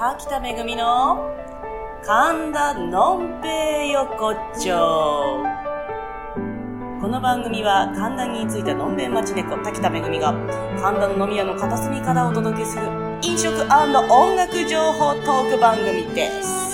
滝田めぐみの神田のんぺい横丁。この番組は神田に着いたのんべん町猫滝田めぐみが神田の飲み屋の片隅からお届けする飲食音楽情報トーク番組です。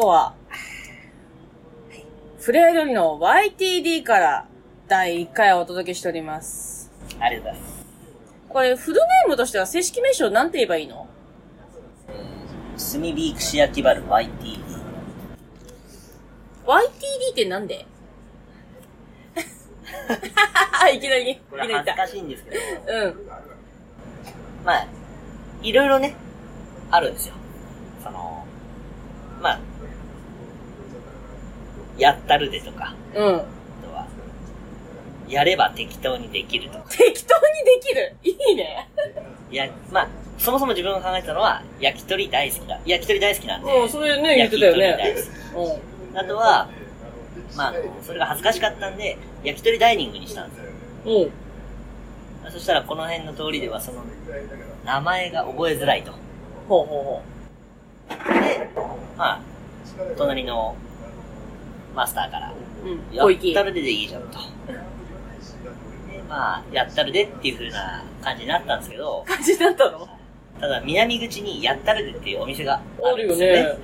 今日は、フレア料理の YTD から第1回をお届けしております。ありがとうございます。これ、フルネームとしては正式名称なんて言えばいいの？炭火串焼きバル YT。?YTD ってなんで？いきなり、いきこなり恥ずかしいんですけど、うん。まあ、いろいろね、あるんですよ。その、まあ、やったるでとか、うん。あとは、やれば適当にできるとか。適当にできる？いいね。いや、まあ、そもそも自分が考えたのは、焼き鳥大好きだ。焼き鳥大好きなんで。うん、それね、言ってたよね。焼き鳥大好き。うあとは、まあ、それが恥ずかしかったんで、焼き鳥ダイニングにしたんですよ。ん。うん。そしたらこの辺の通りではその、名前が覚えづらいと。ほうほうほで、まあ、隣のマスターから、う。うん。や。ったるででいいじゃんと。で、まあ、やったるでっていう風な感じになったんですけど、感じだったの？ただ南口にやったるでっていうお店がああるんですよね。ね。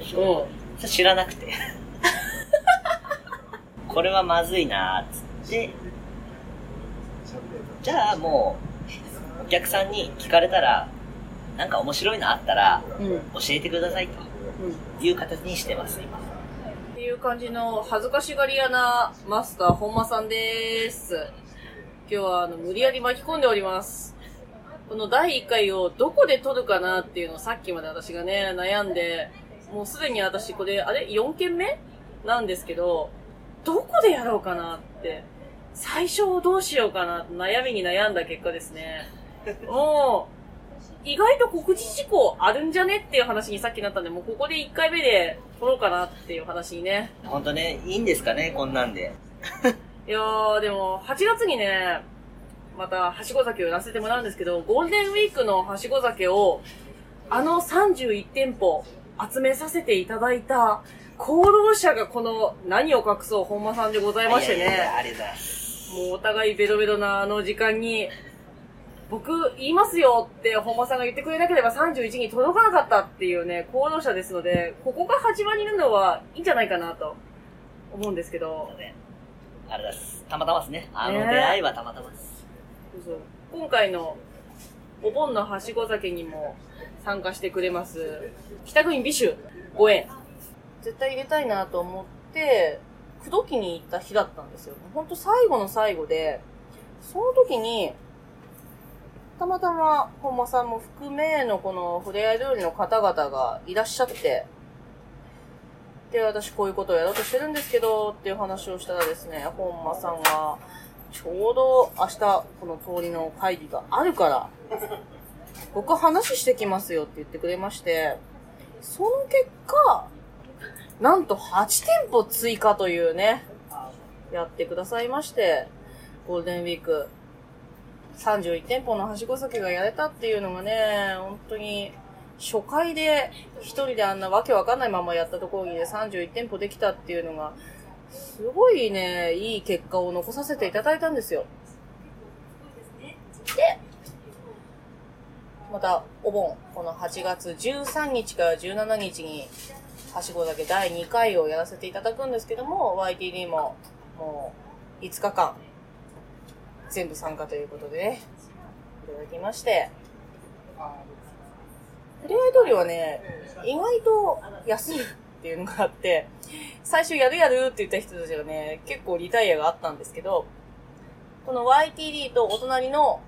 それ知らなくて。これはまずいなーっつって、じゃあもう、お客さんに聞かれたら、なんか面白いのあったら、うん。うん。教えてくださいとうん。いう形にしてます、今。いう感じの恥ずかしがり屋なマスター本間さんです。今日はあの無理やり巻き込んでおります。この第1回をどこで撮るかなっていうのをさっきまで私がね、悩んで、もうすでに私これ、あれ ?4 件目なんですけど、どこでやろうかなって、最初どうしようかな悩みに悩んだ結果ですね。もう、意外と告知事項あるんじゃねっていう話にさっきなったんで、もうここで1回目で撮ろうかなっていう話にね。ほんとね、いいんですかね、こんなんで。いやー、でも、8月にね、また、はしご酒をやらせてもらうんですけど、ゴールデンウィークのはしご酒を、あの31店舗集めさせていただいた、功労者がこの何を隠そう本間さんでございましていやいやいやね、ありがとうございます。もうお互いベロベロなあの時間に、僕言いますよって本間さんが言ってくれなければ31に届かなかったっていうね、功労者ですので、ここが始まりなのはいいんじゃないかなと思うんですけど、ねありがとうございます。たまたまですね。あのね出会いはたまたまです。そうそう今回のお盆のはしご酒にも参加してくれます北国美酒5円絶対入れたいなと思って口説きに行った日だったんですよほんと最後の最後でその時にたまたま本間さんも含めのこのふれあい料理の方々がいらっしゃってで、私こういうことをやろうとしてるんですけど、っていう話をしたらですね、本間さんが、ちょうど明日、この通りの会議があるから、僕話してきますよって言ってくれまして、その結果、なんと8店舗追加というね、やってくださいまして、ゴールデンウィーク、31店舗のはしご酒がやれたっていうのがね、本当に、初回で一人であんなわけわかんないままやったところにね、31店舗できたっていうのが、すごいね、いい結果を残させていただいたんですよ。で、また、お盆、この8月13日から17日に、はしご酒第2回をやらせていただくんですけども、YTD も、もう、5日間、全部参加ということでね、いただきまして、ふれあい通りはね、意外と安いっていうのがあって、最初やるやるって言った人たちがね、結構リタイアがあったんですけど、この YTD とお隣の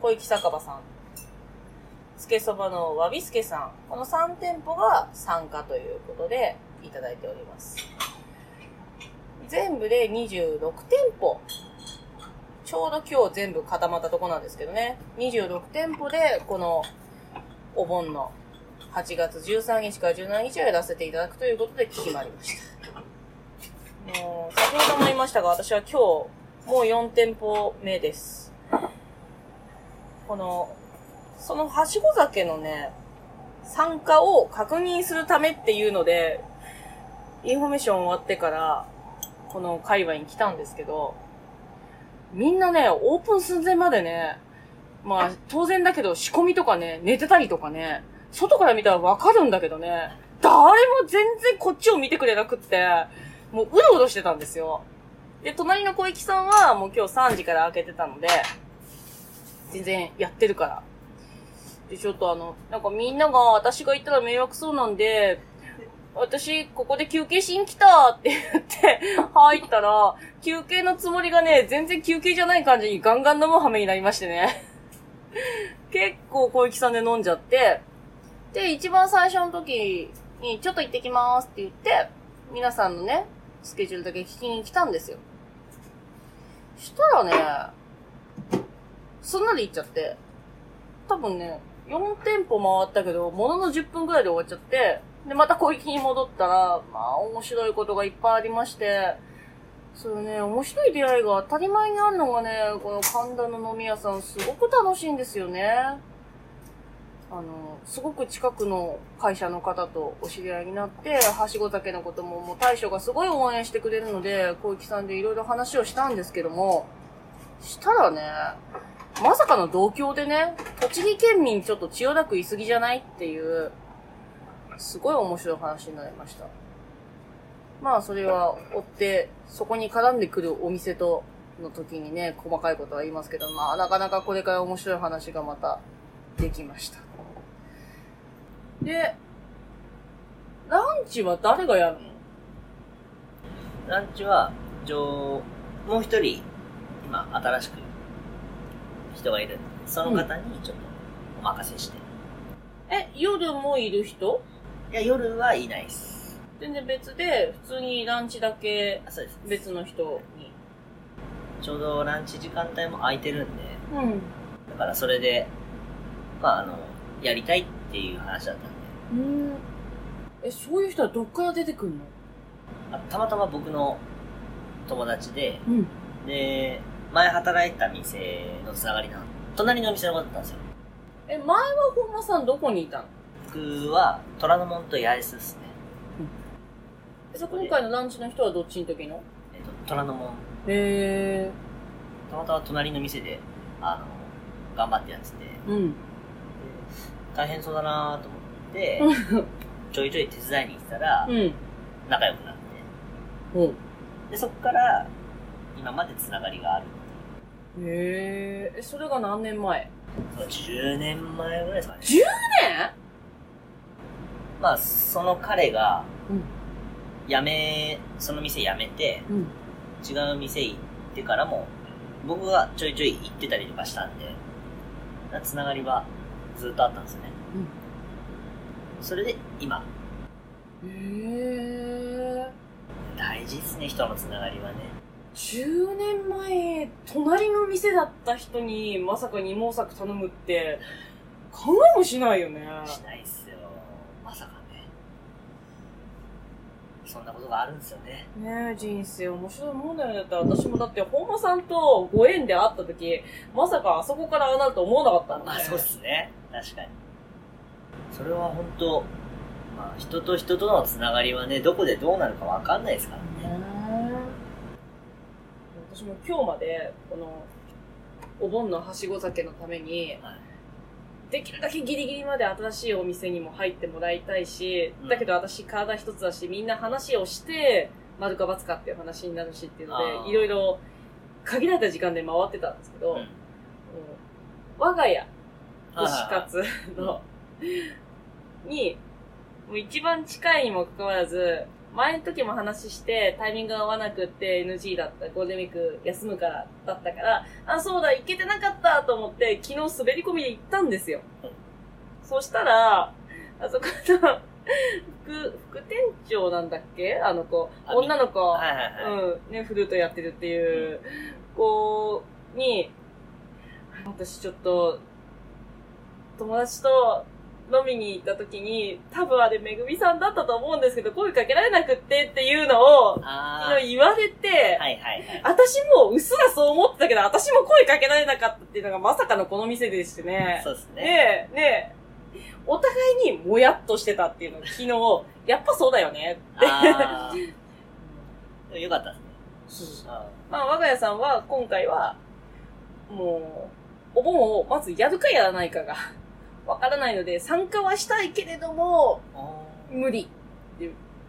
小池酒場さん、つけそばのわびすけさん、この3店舗が参加ということでいただいております。全部で26店舗ちょうど今日全部固まったとこなんですけどね。26店舗で、この、お盆の8月13日から17日をやらせていただくということで決まりました。もう、先ほども言いましたが、私は今日、もう4店舗目です。この、そのはしご酒のね、参加を確認するためっていうので、インフォメーション終わってから、この界隈に来たんですけど、みんなね、オープン寸前までね、まあ、当然だけど仕込みとかね、寝てたりとかね、外から見たらわかるんだけどね、誰も全然こっちを見てくれなくって、もううろうろしてたんですよ。で、隣の小池さんはもう今日3時から開けてたので、全然やってるから。で、ちょっとあの、なんかみんなが私が行ったら迷惑そうなんで、私、ここで休憩しに来たって言って、入ったら、休憩のつもりがね、全然休憩じゃない感じにガンガン飲む羽目になりましてね。結構小池さんで飲んじゃって、で、一番最初の時に、ちょっと行ってきますって言って、皆さんのね、スケジュールだけ聞きに来たんですよ。したらね、すんなり行っちゃって、多分ね、4店舗回ったけど、ものの10分くらいで終わっちゃって、で、また小池に戻ったら、まあ、面白いことがいっぱいありまして、そうね、面白い出会いが当たり前にあるのがね、この神田の飲み屋さん、すごく楽しいんですよね。あの、すごく近くの会社の方とお知り合いになって、はしご酒のことももう大将がすごい応援してくれるので、小池さんでいろいろ話をしたんですけども、したらね、まさかの同郷でね、栃木県民ちょっと千代田区いすぎじゃないっていう、すごい面白い話になりました。まあ、それは追って、そこに絡んでくるお店と、の時にね、細かいことは言いますけど、まあ、なかなかこれから面白い話がまたできました。で、ランチは誰がやるの？ランチは、一応、もう一人、今、新しく、人がいるその方にちょっと、お任せして。え、夜もいる人？いや、夜はいないです。全然別で、普通にランチだけあそうです。別の人に。ちょうどランチ時間帯も空いてるんで、うん。だからそれで、まあ、あの、やりたいっていう話だったんで、うん。え、そういう人はどっから出てくんの？あたまたま僕の友達で、うん。で、前働いてた店のつながりなの。隣の店の方だったんですよ。え、前は本間さんどこにいたの？僕は、虎ノ門と八重洲ですね。えそ今回のランチの人はどっちの時の？えっと、虎ノ門、へたまたま隣の店で、あの、頑張ってやってて、ー。うん。大変そうだなと思って、ちょいちょい手伝いに行ってたら、うん。仲良くなって、うん。で、そっから、今までつながりがある。へー。え、それが何年前？そう10年前ぐらいですかね。10年？まあ、その彼が、うん辞め、その店辞めて、うん。違う店行ってからも、僕がちょいちょい行ってたりとかしたんで、つながりはずっとあったんですよね。それで、今、へー。大事ですね、人のつながりはね。10年前、隣の店だった人にまさか二毛作頼むって、考えもしないよね。しないっすよ。まさかね。そんなことがあるんですよね。ねえ、人生面白いもんだよね。だって私もだって、本間さんとご縁で会った時、まさかあそこからああなると思わなかったもんね。まあ、そうっすね。確かに。それは本当まあ、人と人とのつながりはね、どこでどうなるかわかんないですからね。ね私も今日まで、この、お盆のはしご酒のために、はいできるだけギリギリまで新しいお店にも入ってもらいたいし、うん。だけど私体一つだし、みんな話をして、丸か×かっていう話になるしっていうので、いろいろ限られた時間で回ってたんですけど、うん。うん我が家、はい推し活の、に、もう一番近いにもかかわらず、前の時も話して、タイミングが合わなくって NG だった、ゴールデンウィーク休むからだったから、あ、そうだ、行けてなかったと思って、昨日滑り込みで行ったんですよ。うん。そしたら、あそこの、副、副店長なんだっけ？あの子、あ女の子、はいはいはい。うん、ね、フルートやってるっていう、こに、私ちょっと、友達と飲みに行った時に、多分あれめぐみさんだったと思うんですけど、声かけられなくってっていうのを、あ言われて、はいはいはい。私もうっすらそう思ってたけど、私も声かけられなかったっていうのがまさかのこの店でしてね。そうですね。ねえ、ねえ。お互いにもやっとしてたっていうのを昨日、やっぱそうだよねって。よかったですね。あまあ、我が家さんは今回は、もう、お盆をまずやるかやらないかがわからないので、参加はしたいけれども、無理。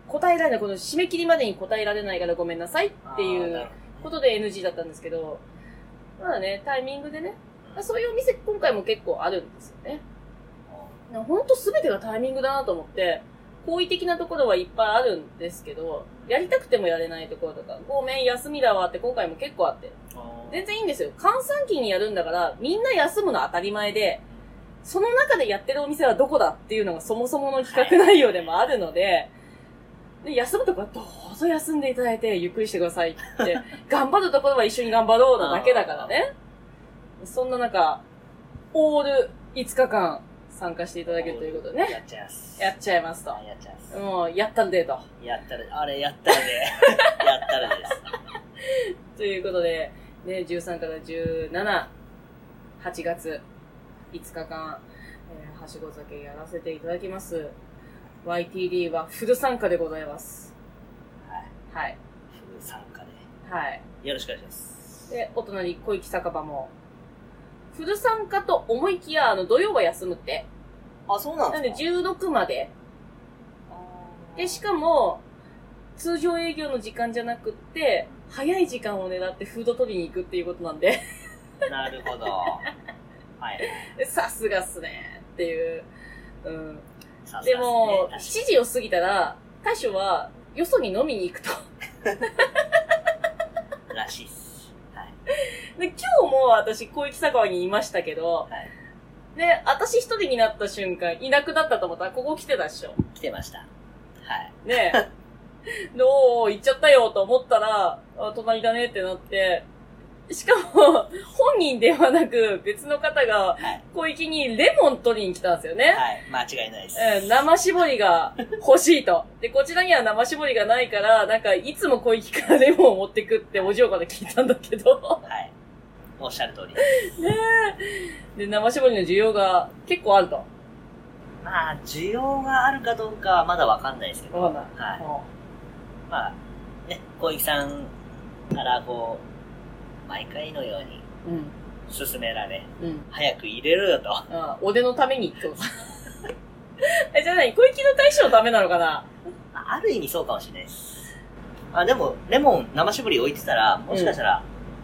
答えられない、この締め切りまでに答えられないからごめんなさいってーいうことで NG だったんですけど、まあね、タイミングでね、そういうお店今回も結構あるんですよね。ほんと全てがタイミングだなと思って、好意的なところはいっぱいあるんですけど、やりたくてもやれないところとか、ごめん、休みだわって今回も結構あって。全然いいんですよ。閑散期にやるんだから、みんな休むの当たり前で、その中でやってるお店はどこだっていうのがそもそもの企画内容でもあるので、で休むとこはどうぞ休んでいただいて、ゆっくりしてくださいって、頑張るところは一緒に頑張ろうなだけだからね。そんな中、オール5日間参加していただけるということでね、やっちゃいます。やっちゃいますとは。いやっちゃいます。もう、やったるでと。やったら、あれやったらで、やったらです。ということで、ね、13から17、8月5日間、えーはしご酒やらせていただきます。YTD はフル参加でございます。はい。はい。フル参加で。はい。よろしくお願いします。で、お隣、小池酒場も、フル参加と思いきや、あの、土曜は休むって。あ、そうなんなんでですか16まで。で、しかも、通常営業の時間じゃなくって、早い時間を狙ってフード取りに行くっていうことなんで。なるほど。はい。でさすがっすねっていう。うん。さすがでも、す7時を過ぎたら、大将は、よそに飲みに行くと。ねらしいっす。はい。で、今日も私、小池酒場にいましたけど、はい。で、私一人になった瞬間、いなくなったと思ったら、ここ来てたっしょ。来てました。はい。ねえ。どう？行っちゃったよと思ったら、あ隣だねってなって、しかも、本人ではなく、別の方が、はい。小池にレモン取りに来たんですよね。はい。間違いないです。うん、生絞りが欲しいと。で、こちらには生絞りがないから、なんか、いつも小池からレモンを持ってくってお嬢から聞いたんだけど。はい。おっしゃる通り。ねえ。で、生絞りの需要が結構あると。まあ、需要があるかどうかはまだわかんないですけど。わかんない。はい。まあ、ね、小池さんからこう、毎回のようにうん。勧められ、うん。早く入れろよと。ああ俺のためにってこじゃあ何小池の大将のためなのかな？あある意味そうかもしれないです。あ、でも、レモン生搾り置いてたら、もしかしたら、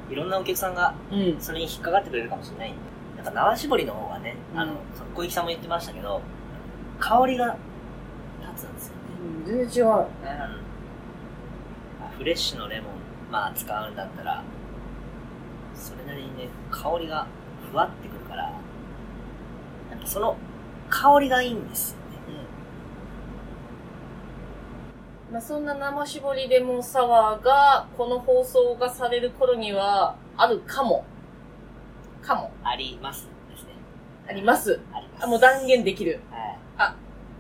いろんなお客さんがうん。それに引っかかってくれるかもしれないんで。なんか生搾りの方がね、あの小池さんも言ってましたけど、香りが立つんですよね。全然違うようんフレッシュのレモン、まあ使うんだったら、それなりにね、香りがふわってくるから、なんかその香りがいいんですよね。まあ、そんな生絞りレモンサワーが、この放送がされる頃には、あるかも。かも。ありますですね。あります。あります。あ、もう断言できる。はい。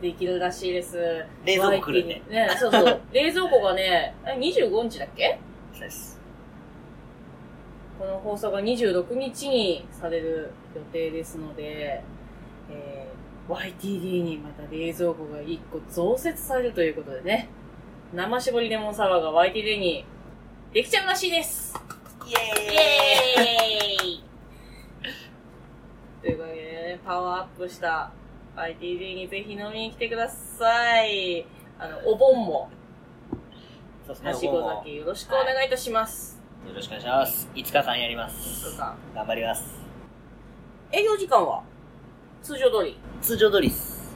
できるらしいです。冷蔵庫来るんで。ね、そうそう。冷蔵庫がね、あ25日だっけ？そうです。この放送が26日にされる予定ですので、えー、YTD にまた冷蔵庫が1個増設されるということでね、生絞りレモンサワーが YTD にできちゃうらしいですイイエーイエーイということでね、パワーアップした YTD にぜひ飲みに来てください。あの、お盆も。はしご酒よろしくお願いいたします。よろしくお願いします。5日間やります。とか頑張ります。営業時間は？通常通り。通常通りです。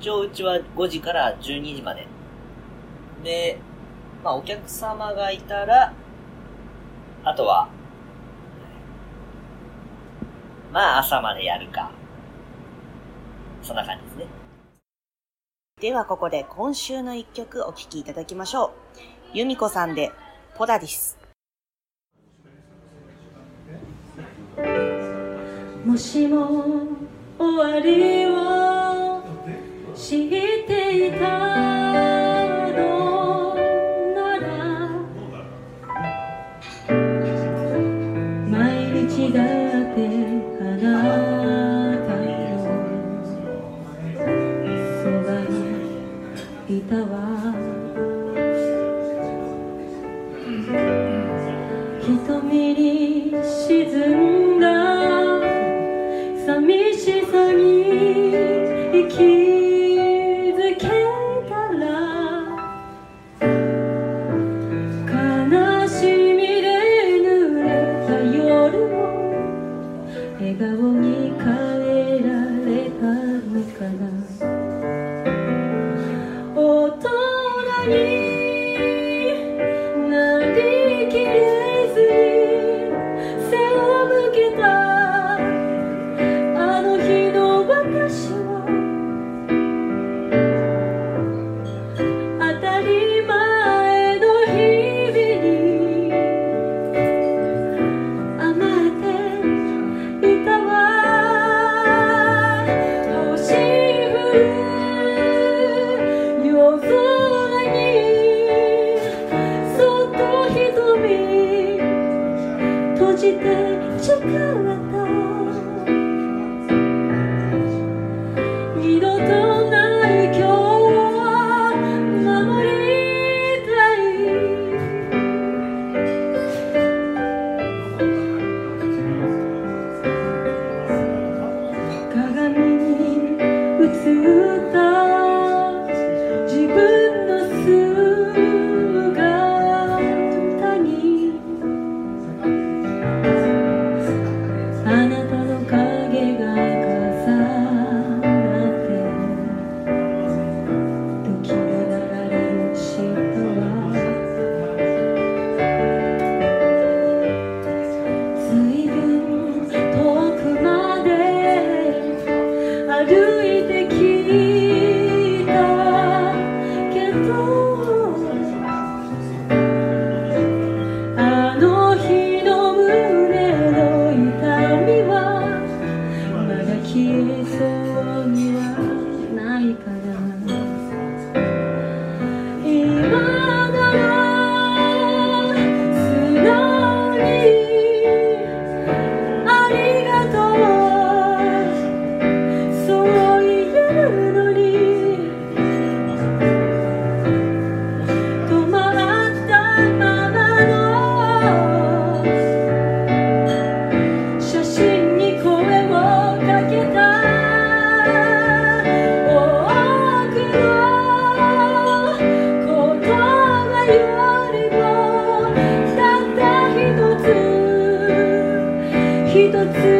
一応うちは5時から12時まで。で、まあお客様がいたら、あとは、まあ朝までやるか。そんな感じですね。ではここで今週の一曲お聴きいただきましょう。由美子さんでポダディス。もしも終わりを知っていた道さに生き to do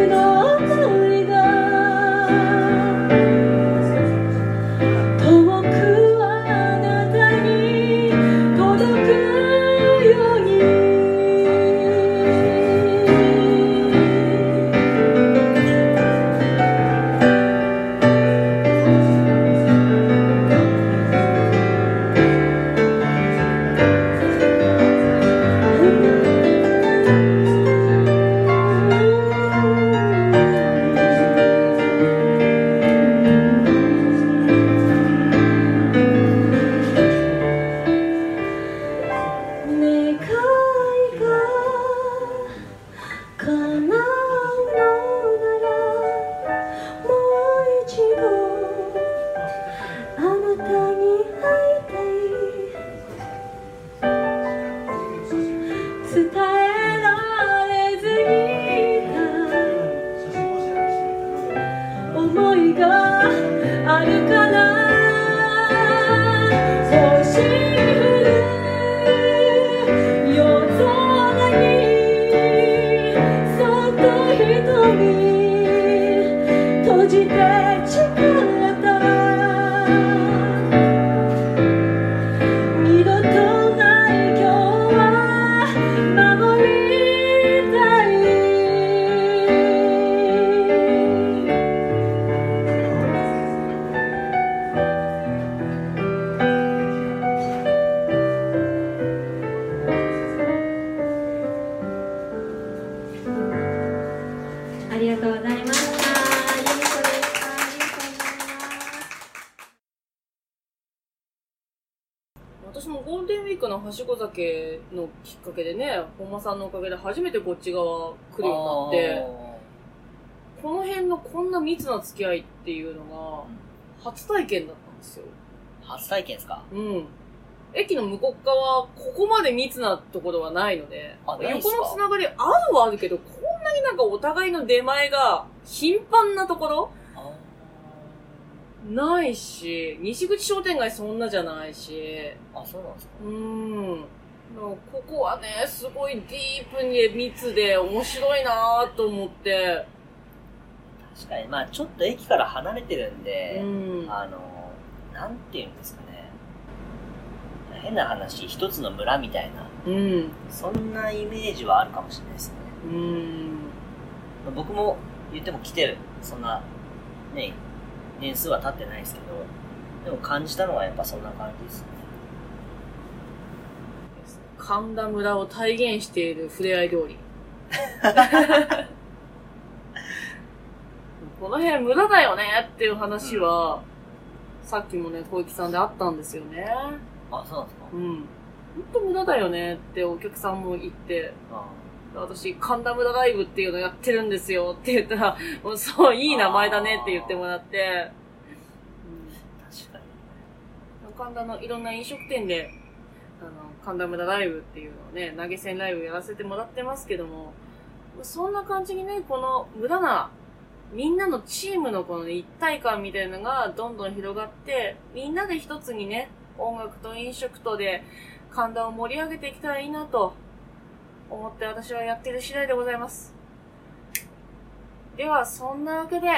酒のきっかけでね、本間さんのおかげで初めてこっち側来るようになって、この辺のこんな密な付き合いっていうのが初体験だったんですよ。初体験ですか？うん。駅の向こう側、ここまで密なところはないので、あないっすか？横のつながりあるはあるけど、こんなになんかお互いの出前が頻繁なところあないし、西口商店街そんなじゃないし、あ、そうなんですかうーん。ここはね、すごいディープに密で面白いなぁと思って、確かに、まあちょっと駅から離れてるんで、うん。あの、なんていうんですかね。変な話、一つの村みたいな、うん。そんなイメージはあるかもしれないですね。うん。まあ僕も言っても来てる、そんな、ね、年数は経ってないですけど、でも感じたのはやっぱそんな感じですね。神田村を体現しているふれあい通り。この辺村だよねっていう話は、さっきもね、小池さんであったんですよね。あ、そうなんですか？うん。ほんと村だよねってお客さんも言って、あ私、神田村ライブっていうのやってるんですよって言ったら、もうそう、いい名前だねって言ってもらって、確かに。うん、神田のいろんな飲食店で、あの、神田村ライブっていうのをね、投げ銭ライブやらせてもらってますけども、そんな感じにね、この無駄な、みんなのチームのこの、ね、一体感みたいなのがどんどん広がって、みんなで一つにね、音楽と飲食とで神田を盛り上げていけたらいいなと思って私はやってる次第でございます。では、そんなわけで、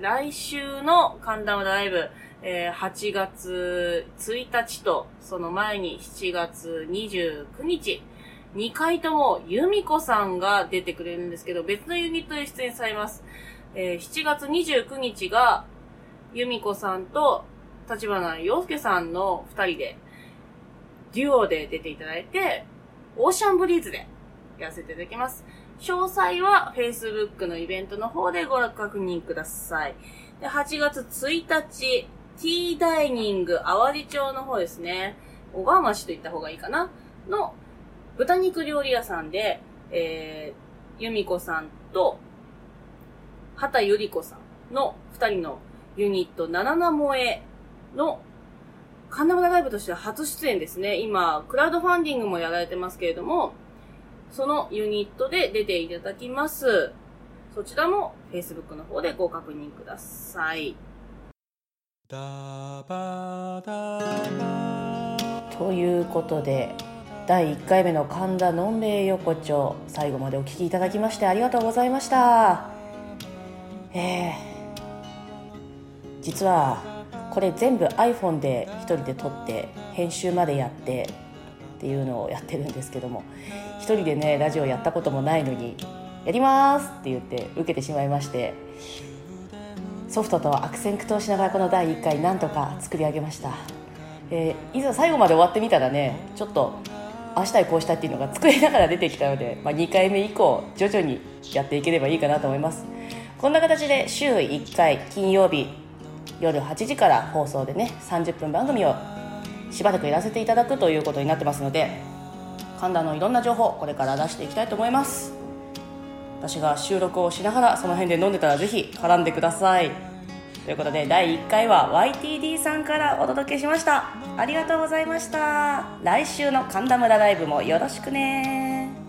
来週の神田村ライブ、えー8月1日と、その前に7月29日、2回とも由美子さんが出てくれるんですけど、別のユニットで出演されます。えー7月29日が、由美子さんと立花洋介さんの2人で、デュオで出ていただいて、オーシャンブリーズでやらせていただきます。詳細は Facebook のイベントの方でご確認ください。で、8月1日、ティーダイニング淡路町の方ですね。小川町と言った方がいいかな？の豚肉料理屋さんで、えー、由美子さんと、畑ゆり子さんの二人のユニット、ナナナ萌えの、神田村ライブとしては初出演ですね。今、クラウドファンディングもやられてますけれども、そのユニットで出ていただきます。そちらも Facebook の方でご確認ください。ということで、第1回目の神田のんべえ横丁、最後までお聞きいただきましてありがとうございました。えー、実は、これ全部 iPhone で一人で撮って、編集までやって、っていうのをやってるんですけども、一人でね、ラジオやったこともないのに、やりますって言って受けてしまいまして、ソフトと悪戦苦闘しながらこの第1回なんとか作り上げました、えーいざ最後まで終わってみたらねちょっとああしたいこうしたっていうのが作りながら出てきたので、まあ、2回目以降徐々にやっていければいいかなと思います。こんな形で週1回金曜日夜8時から放送でね30分番組をしばらくやらせていただくということになってますので神田のいろんな情報これから出していきたいと思います。私が収録をしながらその辺で飲んでたらぜひ絡んでください。ということで第1回は YTD さんからお届けしました。ありがとうございました。来週の神田村ライブもよろしくね。